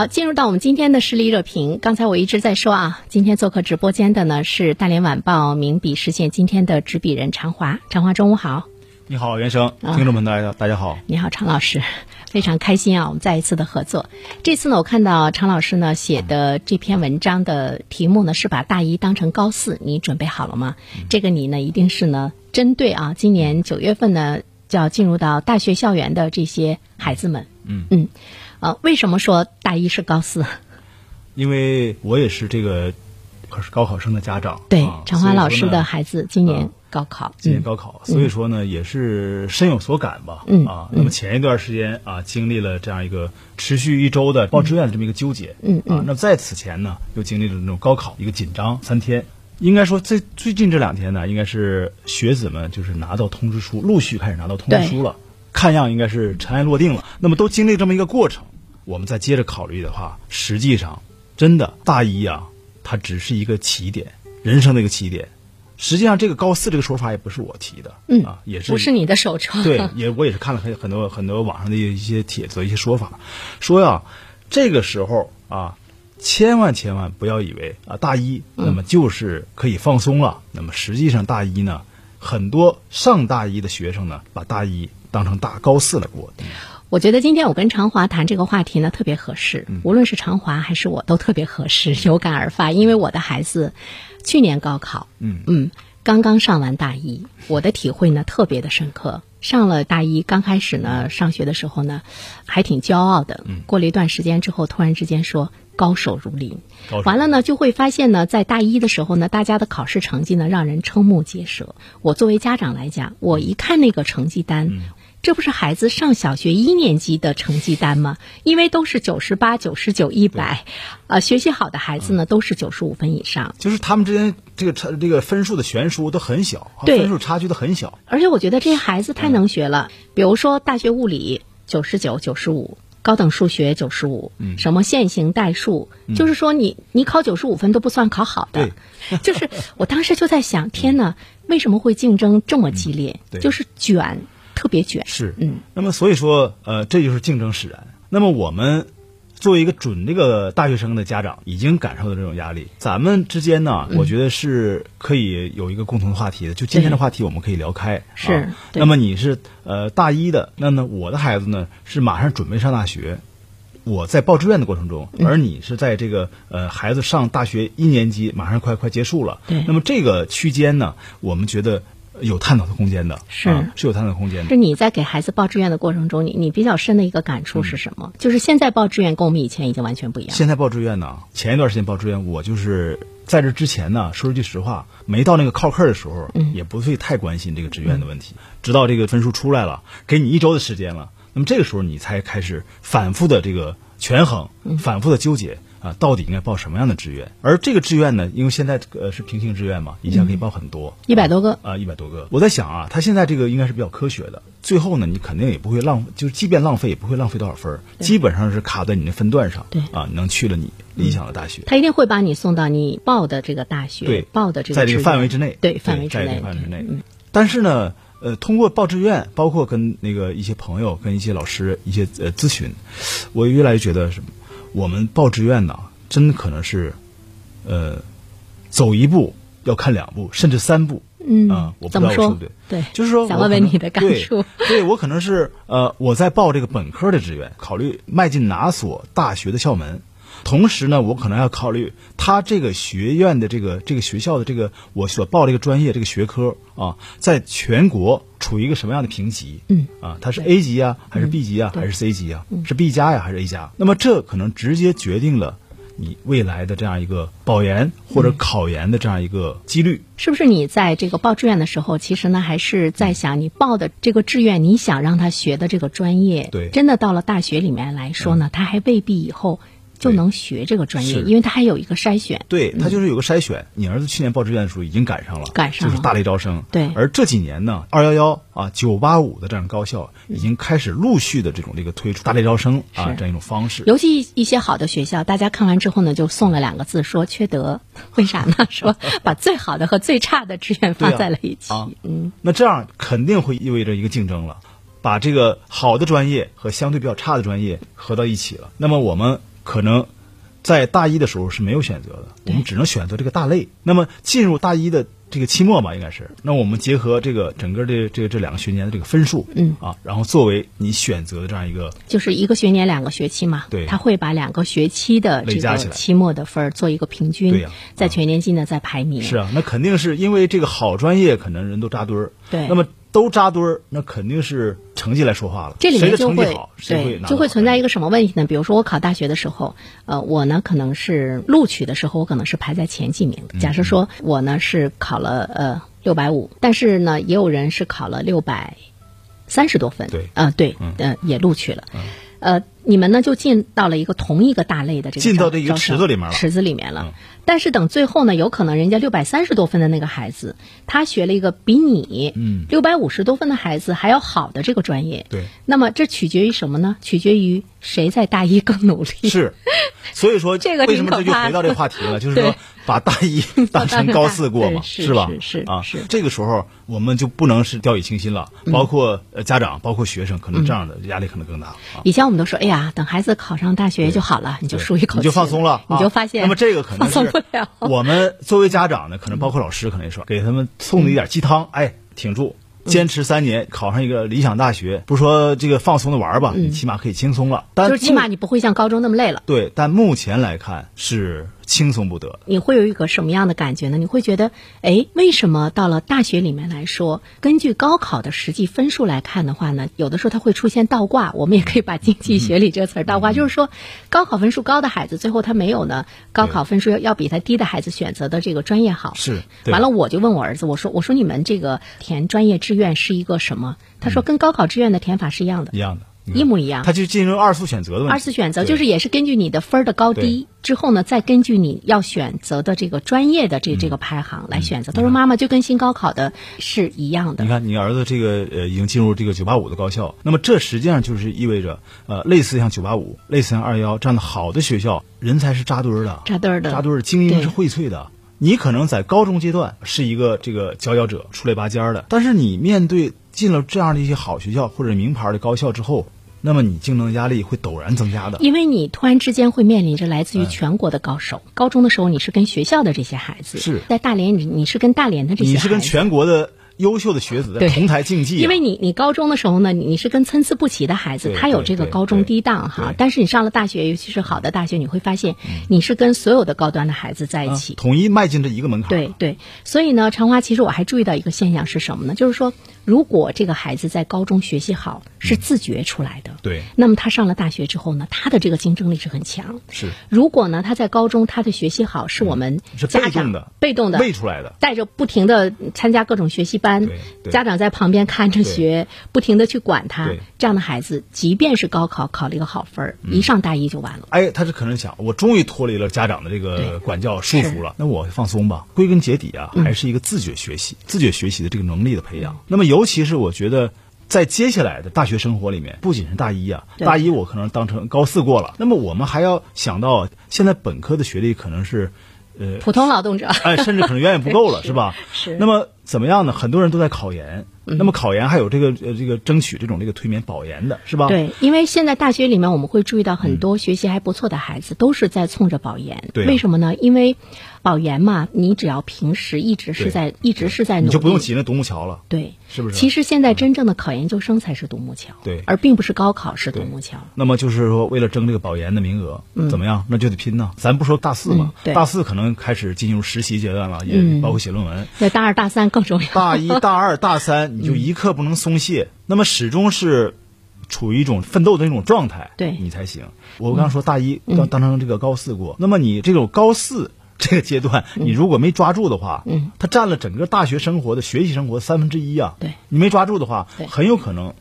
好，进入到我们今天的实力热评。刚才我一直在说啊，今天做客直播间的呢是大连晚报名笔视线今天的执笔人常华。常华，中午好。你好，袁生，听众们大家大家好。你好，常老师，非常开心啊，我们再一次的合作。这次呢，我看到常老师呢写的这篇文章的题目呢是把大一当成高四，你准备好了吗？这个你呢一定是呢针对啊，今年九月份呢就要进入到大学校园的这些孩子们。嗯嗯。呃，为什么说大一是高四？因为我也是这个，可是高考生的家长。对，啊常华老师的孩子今年高考，今年高考，所以说呢，也是深有所感吧。嗯啊，那么前一段时间啊，经历了这样一个持续一周的报志愿的这么一个纠结。嗯啊，那么在此前呢，又经历了那种高考一个紧张三天。应该说，最最近这两天呢，应该是学子们就是拿到通知书，陆续开始拿到通知书了。看样应该是尘埃落定了。那么都经历这么一个过程，我们再接着考虑的话，实际上真的大一啊，它只是一个起点，人生的一个起点。实际上，这个高四这个说法也不是我提的，嗯啊，也是不是你的首创。对，也我也是看了很很多很多网上的一些帖子、一些说法，说呀，这个时候啊，千万千万不要以为啊，大一那么就是可以放松了。那么实际上，大一呢，很多上大一的学生呢，把大一当成大高四来过。我觉得今天我跟常华谈这个话题呢，特别合适。无论是常华还是我，都特别合适，有感而发。因为我的孩子去年高考，嗯嗯，刚刚上完大一，我的体会呢特别的深刻。上了大一，刚开始呢，上学的时候呢，还挺骄傲的。过了一段时间之后，突然之间说高手如林，完了呢，就会发现呢，在大一的时候呢，大家的考试成绩呢，让人瞠目结舌。我作为家长来讲，我一看那个成绩单。这不是孩子上小学一年级的成绩单吗？因为都是九十八、九十九、一百，啊，学习好的孩子呢都是九十五分以上。就是他们之间这个差这个分数的悬殊都很小，对分数差距都很小。而且我觉得这些孩子太能学了，比如说大学物理九十九、九十五，高等数学九十五，什么线性代数，就是说你你考九十五分都不算考好的。就是我当时就在想，天哪，为什么会竞争这么激烈？对就是卷。特别卷是，嗯，那么所以说，呃，这就是竞争使然。那么我们作为一个准这个大学生的家长，已经感受到这种压力。咱们之间呢，嗯我觉得是可以有一个共同的话题的。就今天的话题，我们可以聊开。是啊、那么你是呃大一的，那么我的孩子呢是马上准备上大学。我在报志愿的过程中，而你是在这个呃孩子上大学一年级，马上快快结束了。对。那么这个区间呢，我们觉得。有探讨的空间的，是、啊、是有探讨空间的。是你在给孩子报志愿的过程中，你你比较深的一个感触是什么？嗯、就是现在报志愿跟我们以前已经完全不一样。现在报志愿呢，前一段时间报志愿，我就是在这之前呢，说句实话，没到那个靠课的时候，嗯、也不会太关心这个志愿的问题。嗯、直到这个分数出来了，给你一周的时间了，那么这个时候你才开始反复的这个权衡，嗯、反复的纠结。啊，到底应该报什么样的志愿？而这个志愿呢，因为现在呃是平行志愿嘛，一下可以报很多，一百、嗯、多个啊，一百多个。我在想啊，他现在这个应该是比较科学的。最后呢，你肯定也不会浪，就是即便浪费，也不会浪费多少分，基本上是卡在你的分段上。对啊，能去了你理想的大学。他一定会把你送到你报的这个大学，对，报的这个在这个范围之内，对范围之内，在这个范围之内。嗯、但是呢，呃，通过报志愿，包括跟那个一些朋友、跟一些老师一些呃咨询，我越来越觉得什么，我们报志愿呢。真可能是，呃，走一步要看两步，甚至三步。嗯啊，我不知道我说不对。对，就是说，想问问你的感触。对，对我可能是呃，我在报这个本科的志愿，考虑迈进哪所大学的校门，同时呢，我可能要考虑他这个学院的这个这个学校的这个我所报这个专业这个学科啊，在全国处于一个什么样的评级？嗯，啊，它是 A 级啊，还是 B 级啊，还是 C 级啊？是 B 加呀，还是 A 加？那么这可能直接决定了你未来的这样一个保研或者考研的这样一个几率。是不是你在这个报志愿的时候，其实呢还是在想你报的这个志愿，你想让他学的这个专业，对真的到了大学里面来说呢，他还未必以后就能学这个专业，因为他还有一个筛选。对，它就是有个筛选。你儿子去年报志愿的时候已经赶上了，赶上了就是大类招生。对而这几年呢，二幺幺啊、九八五的这样高校已经开始陆续的这种这个推出大类招生啊这样一种方式。尤其一些好的学校，大家看完之后呢，就送了两个字，说缺德。为啥呢？说把最好的和最差的志愿放在了一起。啊嗯，那这样肯定会意味着一个竞争了，把这个好的专业和相对比较差的专业合到一起了。那么我们可能在大一的时候是没有选择的，我们只能选择这个大类。那么进入大一的这个期末吧，应该是，那我们结合这个整个的这个这两个学年的这个分数，嗯。啊，然后作为你选择的这样一个就是一个学年两个学期嘛，对。他会把两个学期的这个期末的分儿做一个平均，对呀在全年级呢再排名。是啊，那肯定是因为这个好专业可能人都扎堆儿，对。那么都扎堆儿，那肯定是成绩来说话了。这里谁的面就会成绩好，谁会对就会存在一个个什么问题呢？比如说我考大学的时候，呃，我呢可能是录取的时候，我可能是排在前几名的。假设说我呢是考了呃六百五，但是呢也有人是考了六百三十多分，对呃对，呃也录取了。呃，你们呢就进到了一个同一个大类的这个进到这一个池子里面了池子里面了。嗯但是等最后呢，有可能人家六百三十多分的那个孩子，他学了一个比你嗯六百五十多分的孩子还要好的这个专业。对那么这取决于什么呢？取决于谁在大一更努力。是，所以说 这个为什么这就回到这个话题了？就是说把大一 当成高四过嘛，对是吧？是是啊是，这个时候我们就不能是掉以轻心了，包括呃家长，包括学生，可能这样的压力可能更大啊。以前我们都说，哎呀，等孩子考上大学就好了，你就舒一口气，你就放松了，你啊就发现那么这个可能是不了。我们作为家长呢，可能包括老师，可能也说给他们送了一点鸡汤，哎，挺住。坚持三年，考上一个理想大学，不说这个放松的玩儿吧，你起码可以轻松了。但就是起码你不会像高中那么累了。对，但目前来看是轻松不得。你会有一个什么样的感觉呢？你会觉得，哎，为什么到了大学里面来说，根据高考的实际分数来看的话呢，有的时候它会出现倒挂。我们也可以把经济学里这个词儿倒挂，就是说，高考分数高的孩子，最后他没有呢高考分数要要比他低的孩子选择的这个专业好。是完了，我就问我儿子，我说，我说你们这个填专业志愿是一个什么？他说跟高考志愿的填法是一样的一。样的，一模一样。他就进入二次选择的问题。二次选择就是也是根据你的分儿的高低之后呢，再根据你要选择的这个专业的这这个排行来选择。他说：“妈妈就跟新高考的是一样的。你。看，你儿子这个呃已经进入这个九八五的高校，那么这实际上就是意味着呃类似像九八五、类似像二幺这样的好的学校，人才是扎堆儿的，扎堆儿的。扎堆儿的，精英是荟萃的。你可能在高中阶段是一个这个佼佼者，出类拔尖儿的，但是你面对进了这样的一些好学校或者名牌的高校之后，那么你竞争压力会陡然增加的。因为你突然之间会面临着来自于全国的高手。高中的时候你是跟学校的这些孩子，是在大连你你是跟大连的这些孩子，你是跟全国的优秀的学子在对同台竞技啊、因为你你高中的时候呢，你你是跟参差不齐的孩子，他有这个高中低档哈。但是你上了大学，尤其是好的大学，你会发现你是跟所有的高端的孩子在一啊起。统一迈进这一个门槛。对对，所以呢，长华其实我还注意到一个现象是什么呢？就是说，如果这个孩子在高中学习好，是自觉出来的，对那么他上了大学之后呢，他的这个竞争力是很强。是如果呢，他在高中他的学习好，是我们嗯是家长被动的被动的喂出来的。带着不停的参加各种学习班家长在旁边看着学，不停的去管他，这样的孩子，即便是高考考了一个好分一上大一就完了。哎，他是可能想，我终于脱离了家长的这个管教束缚了，那我放松吧。归根结底啊，还是一个自觉学习、自觉学习的这个能力的培养。那么，尤其是我觉得。在接下来的大学生活里面，不仅是大一啊，大一我可能当成高四过了，那么我们还要想到，现在本科的学历可能是，呃，普通劳动者，哎，甚至可能远远不够了，是 是吧？是那么怎么样呢？很多人都在考研，那么考研还有这个呃这个争取这种这个推免保研的，是吧？对，因为现在大学里面我们会注意到很多学习还不错的孩子都是在冲着保研。对啊为什么呢？因为，保研嘛，你只要平时一直是在一直是在努力，你就不用挤那独木桥了。对，是不是其实现在真正的考研究生才是独木桥，对而并不是高考是独木桥。那么就是说，为了争这个保研的名额，怎么样？那就得拼呢。咱不说大四嘛嗯，对大四可能开始进入实习阶段了，也嗯包括写论文。那大二大三更重要。大一、大二、大三，你就一刻不能松懈，那么始终是处于一种奋斗的那种状态，对你才行。我刚刚说大一当当成这个高四过，那么你这种高四这个阶段，你如果没抓住的话，嗯，它占了整个大学生活的学习生活三分之一啊，对你没抓住的话，很有可能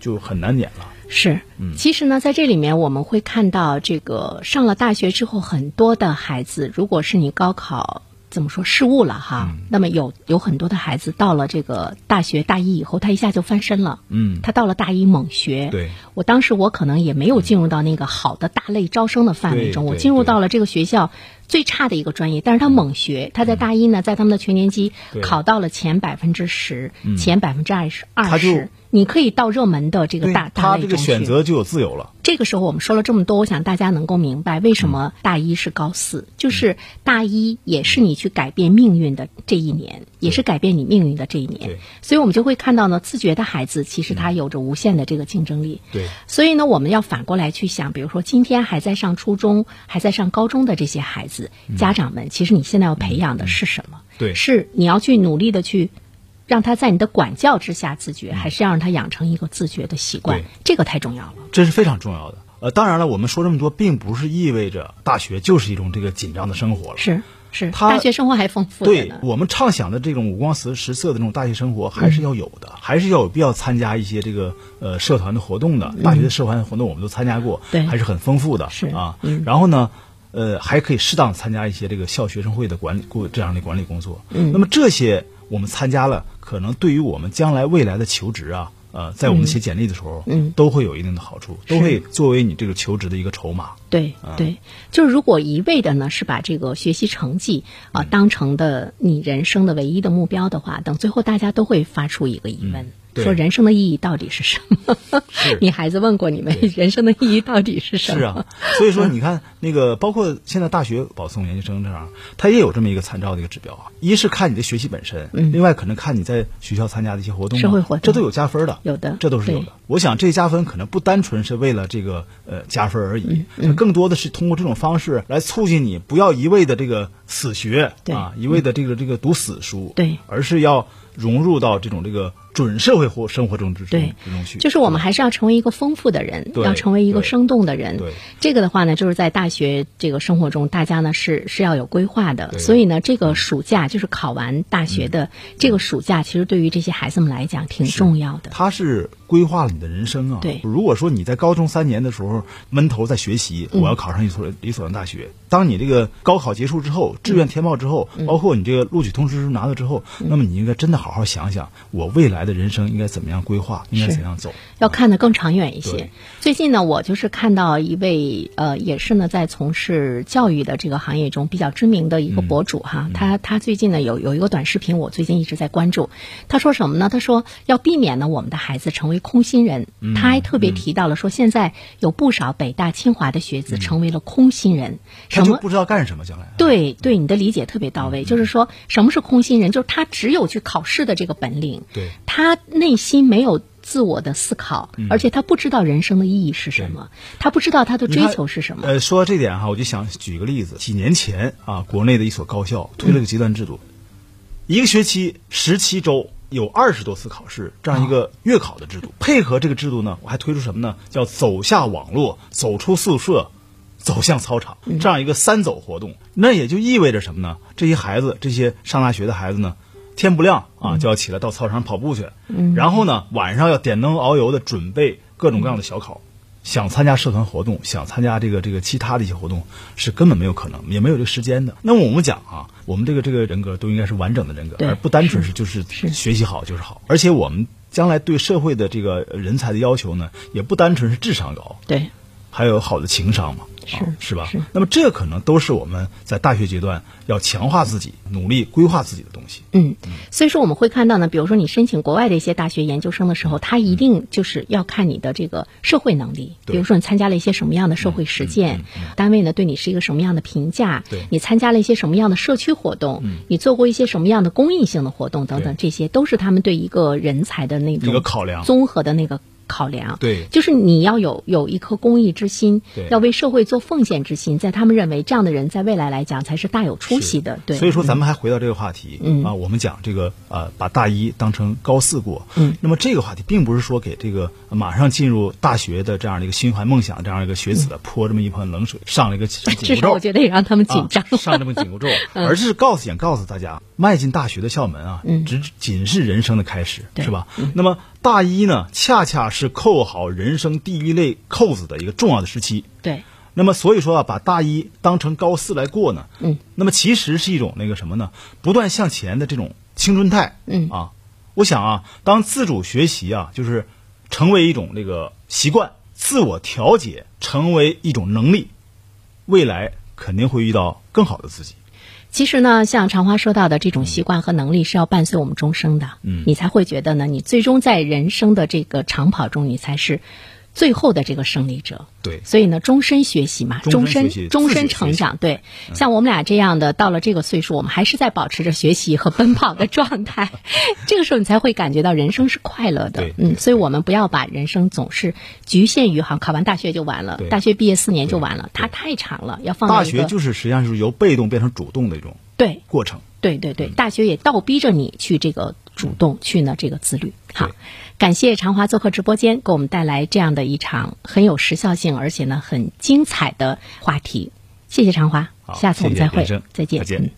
就很难点了。是，其实呢，在这里面我们会看到，这个上了大学之后，很多的孩子，如果是你高考怎么说失误了哈，那么有有很多的孩子到了这个大学大一以后，他一下就翻身了，嗯。他到了大一猛学，对。我当时我可能也没有进入到那个好的大类招生的范围中，我进入到了这个学校最差的一个专业，但是他猛学，他在大一呢，在他们的全年级考到了前百分之十，前百分之二十。二十，你可以到热门的这个对大大他这个。选择就有自由了。这个时候我们说了这么多，我想大家能够明白为什么大一是高四，就是大一也是你去改变命运的这一年，也是改变你命运的这一年对。所以我们就会看到呢，自觉的孩子其实他有着无限的这个竞争力。对所以呢，我们要反过来去想，比如说今天还在上初中、还在上高中的这些孩子，家长们，其实你现在要培养的是什么？对是你要去努力的去。让他在你的管教之下自觉，还是要让他养成一个自觉的习惯对？这个太重要了。这是非常重要的。呃，当然了，我们说这么多，并不是意味着大学就是一种这个紧张的生活了。是是，他大学生活还丰富对。我们畅想的这种五光十十色的这种大学生活，还是要有的，还是要有必要参加一些这个呃社团的活动的。大学的社团活动我们都参加过，对还是很丰富的，是啊。嗯然后呢，呃，还可以适当参加一些这个校学生会的管理过这样的管理工作。嗯，那么这些我们参加了，可能对于我们将来未来的求职啊。呃，在我们写简历的时候，嗯都会有一定的好处，都会作为你这个求职的一个筹码。对对，就是如果一味的呢是把这个学习成绩啊、嗯当成的你人生的唯一的目标的话，等最后大家都会发出一个疑问。说人生的意义到底是什么？你孩子问过你们人生的意义到底是什么？是啊，所以说你看那个，包括现在大学保送研究生这样，他也有这么一个参照的一个指标啊。一是看你的学习本身，另外可能看你在学校参加的一些活动社会活动。这都有加分的，有的。这都是有的。我想这加分可能不单纯是为了这个呃加分而已，更多的是通过这种方式来促进你不要一味的这个死学啊，一味的这个这个读死书，对。而是要融入到这种这个准社会活生活中之中对之中去。就是我们还是要成为一个丰富的人，要成为一个生动的人。对这个的话呢，就是在大学这个生活中，大家呢是是要有规划的。所以呢，这个暑假就是考完大学的这个暑假，其实对于这些孩子们来讲挺重要的。他是规划了你的人生啊。对如果说你在高中三年的时候闷头在学习，嗯我要考上一所理所的大学。当你这个高考结束之后，志愿填报之后，嗯包括你这个录取通知书拿到之后，那么你应该真的好好想想，我未来的人生应该怎么样规划，应该怎样走。要看得更长远一些对。最近呢，我就是看到一位呃，也是呢在从事教育的这个行业中比较知名的一个博主哈，他他最近呢有有一个短视频，我最近一直在关注。他说什么呢？他说要避免呢我们的孩子成为空心人。他还特别提到了说，现在有不少北大清华的学子成为了空心人。什么？他就不知道干什么，将来。对对，你的理解特别到位，就是说什么是空心人？就是他只有去考试的这个本领，对他内心没有自我的思考，而且他不知道人生的意义是什么，他不知道他的追求是什么。呃，说到这点哈，我就想举个例子。几年前啊，国内的一所高校推了个阶段制度，一个学期十七周。有二十多次考试，这样一个月考的制度。配合这个制度呢，我还推出什么呢？叫走下网络，走出宿舍，走向操场，这样一个三走活动。那也就意味着什么呢？这些孩子，这些上大学的孩子呢，天不亮啊就要起来到操场跑步去，然后呢晚上要点灯熬油的准备各种各样的小考。想参加社团活动，想参加这个这个其他的一些活动，是根本没有可能，也没有这个时间的。那么我们讲啊，我们这个这个人格都应该是完整的人格，而不单纯是就是是学习好就是好。而且我们将来对社会的这个人才的要求呢，也不单纯是智商高，对，还有好的情商嘛，是啊是吧？是那么这可能都是我们在大学阶段要强化自己、努力规划自己的东西。嗯，所以说我们会看到呢，比如说你申请国外的一些大学研究生的时候，他一定就是要看你的这个社会能力，对比如说你参加了一些什么样的社会实践，单位呢对你是一个什么样的评价，对你参加了一些什么样的社区活动，你做过一些什么样的公益性的活动等等，这些都是他们对一个人才的那种一个考量综合的那个。考量对就是你要有有一颗公益之心对，要为社会做奉献之心，在他们认为这样的人在未来来讲才是大有出息的。对，所以说咱们还回到这个话题，嗯啊，我们讲这个呃，把大一当成高四过。嗯，那么这个话题并不是说给这个马上进入大学的这样的一个心怀梦想这样一个学子泼这么一盆冷水，上了一个紧至箍咒。少我觉得也让他们紧张。啊、上这么紧箍咒，而是告诉想告诉大家，迈进大学的校门啊，嗯只仅是人生的开始，对是吧？那么大一呢，恰恰是扣好人生第一类扣子的一个重要的时期。对，那么所以说啊，把大一当成高四来过呢，嗯，那么其实是一种那个什么呢？不断向前的这种青春态，嗯啊，我想啊，当自主学习啊，就是成为一种那个习惯，自我调节成为一种能力，未来肯定会遇到更好的自己。其实呢，像长花说到的这种习惯和能力是要伴随我们终生的，嗯。你才会觉得呢，你最终在人生的这个长跑中，你才是最后的这个胜利者。对所以呢，终身学习嘛，终身终身成长。对，像我们俩这样的，到了这个岁数，我们还是在保持着学习和奔跑的状态。这个时候，你才会感觉到人生是快乐的。嗯，所以我们不要把人生总是局限于好像考完大学就完了，大学毕业四年就完了，它太长了，要放大学就是实际上是由被动变成主动的一种对。过程。对对对，大学也倒逼着你去这个主动去呢这个自律。好，感谢长华做客直播间，给我们带来这样的一场很有时效性，而且呢很精彩的话题。谢谢长华，好下次我们再会谢谢，再见。再见嗯